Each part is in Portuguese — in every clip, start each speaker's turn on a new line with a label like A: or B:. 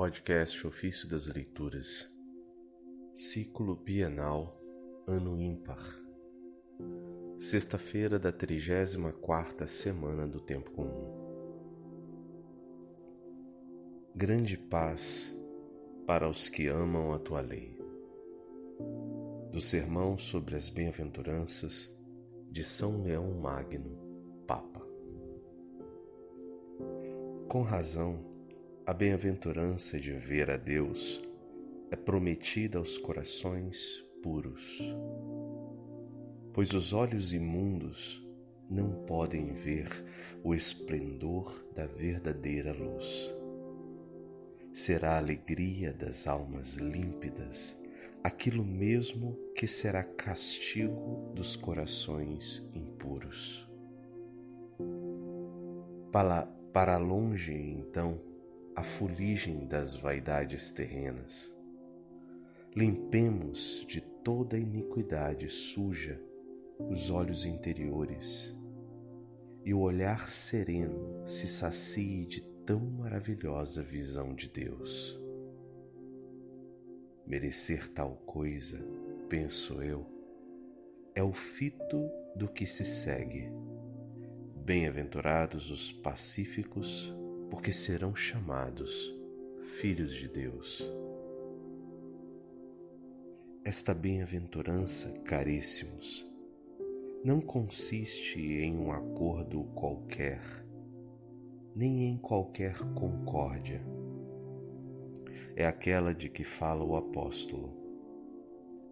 A: Podcast Ofício das Leituras, Ciclo Bienal, Ano Ímpar, Sexta-feira da 34 semana do Tempo Comum. Grande paz para os que amam a tua lei. Do Sermão sobre as Bem-aventuranças de São Leão Magno, Papa. Com razão, a bem-aventurança de ver a Deus é prometida aos corações puros, pois os olhos imundos não podem ver o esplendor da verdadeira luz. Será a alegria das almas límpidas aquilo mesmo que será castigo dos corações impuros. Para, para longe, então, a fuligem das vaidades terrenas. Limpemos de toda iniquidade suja os olhos interiores e o olhar sereno se sacie de tão maravilhosa visão de Deus. Merecer tal coisa, penso eu, é o fito do que se segue. Bem-aventurados os pacíficos, porque serão chamados filhos de Deus. Esta bem-aventurança, caríssimos, não consiste em um acordo qualquer, nem em qualquer concórdia. É aquela de que fala o apóstolo.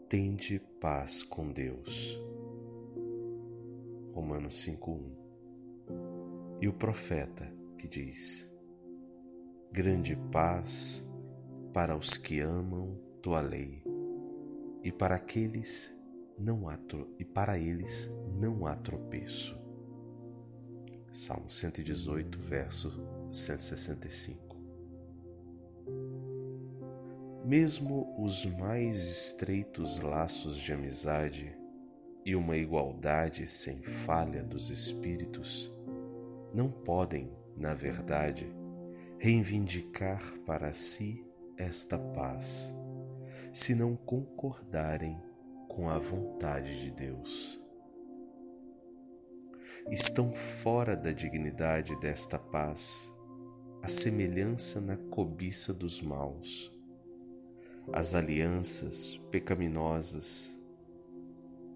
A: Tende paz com Deus. Romanos 5:1. E o profeta que diz: grande paz para os que amam tua lei e para aqueles não há e para eles não há tropeço. Salmo 118, verso 165. Mesmo os mais estreitos laços de amizade e uma igualdade sem falha dos espíritos não podem, na verdade, reivindicar para si esta paz, se não concordarem com a vontade de Deus. Estão fora da dignidade desta paz a semelhança na cobiça dos maus, as alianças pecaminosas,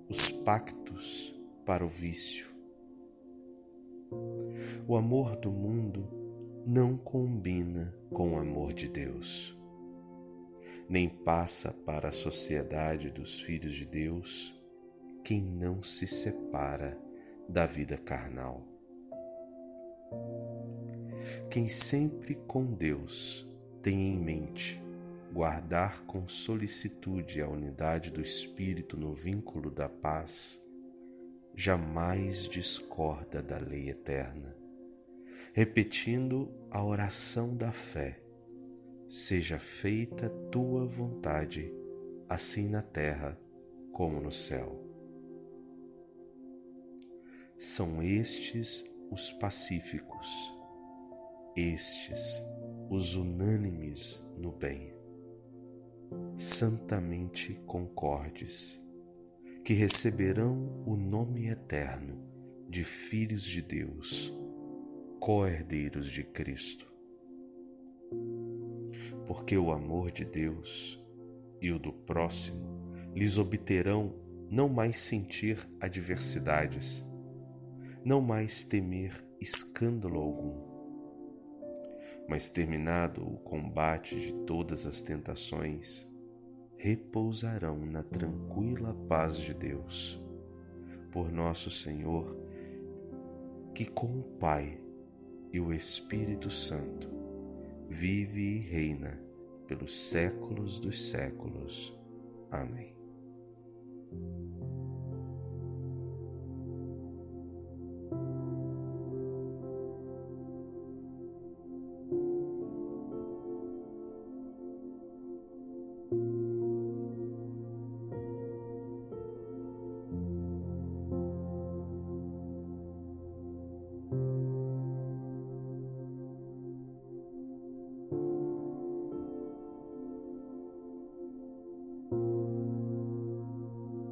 A: os pactos para o vício. O amor do mundo não combina com o amor de Deus, nem passa para a sociedade dos filhos de Deus quem não se separa da vida carnal. Quem sempre com Deus tem em mente guardar com solicitude a unidade do Espírito no vínculo da paz, jamais discorda da lei eterna. Repetindo a oração da fé: Seja feita tua vontade, assim na terra como no céu. São estes os pacíficos, estes os unânimes no bem, santamente concordes, que receberão o nome eterno de filhos de Deus co-herdeiros de Cristo. Porque o amor de Deus e o do próximo lhes obterão não mais sentir adversidades, não mais temer escândalo algum. Mas terminado o combate de todas as tentações, repousarão na tranquila paz de Deus. Por nosso Senhor, que com o Pai e o Espírito Santo vive e reina pelos séculos dos séculos. Amém.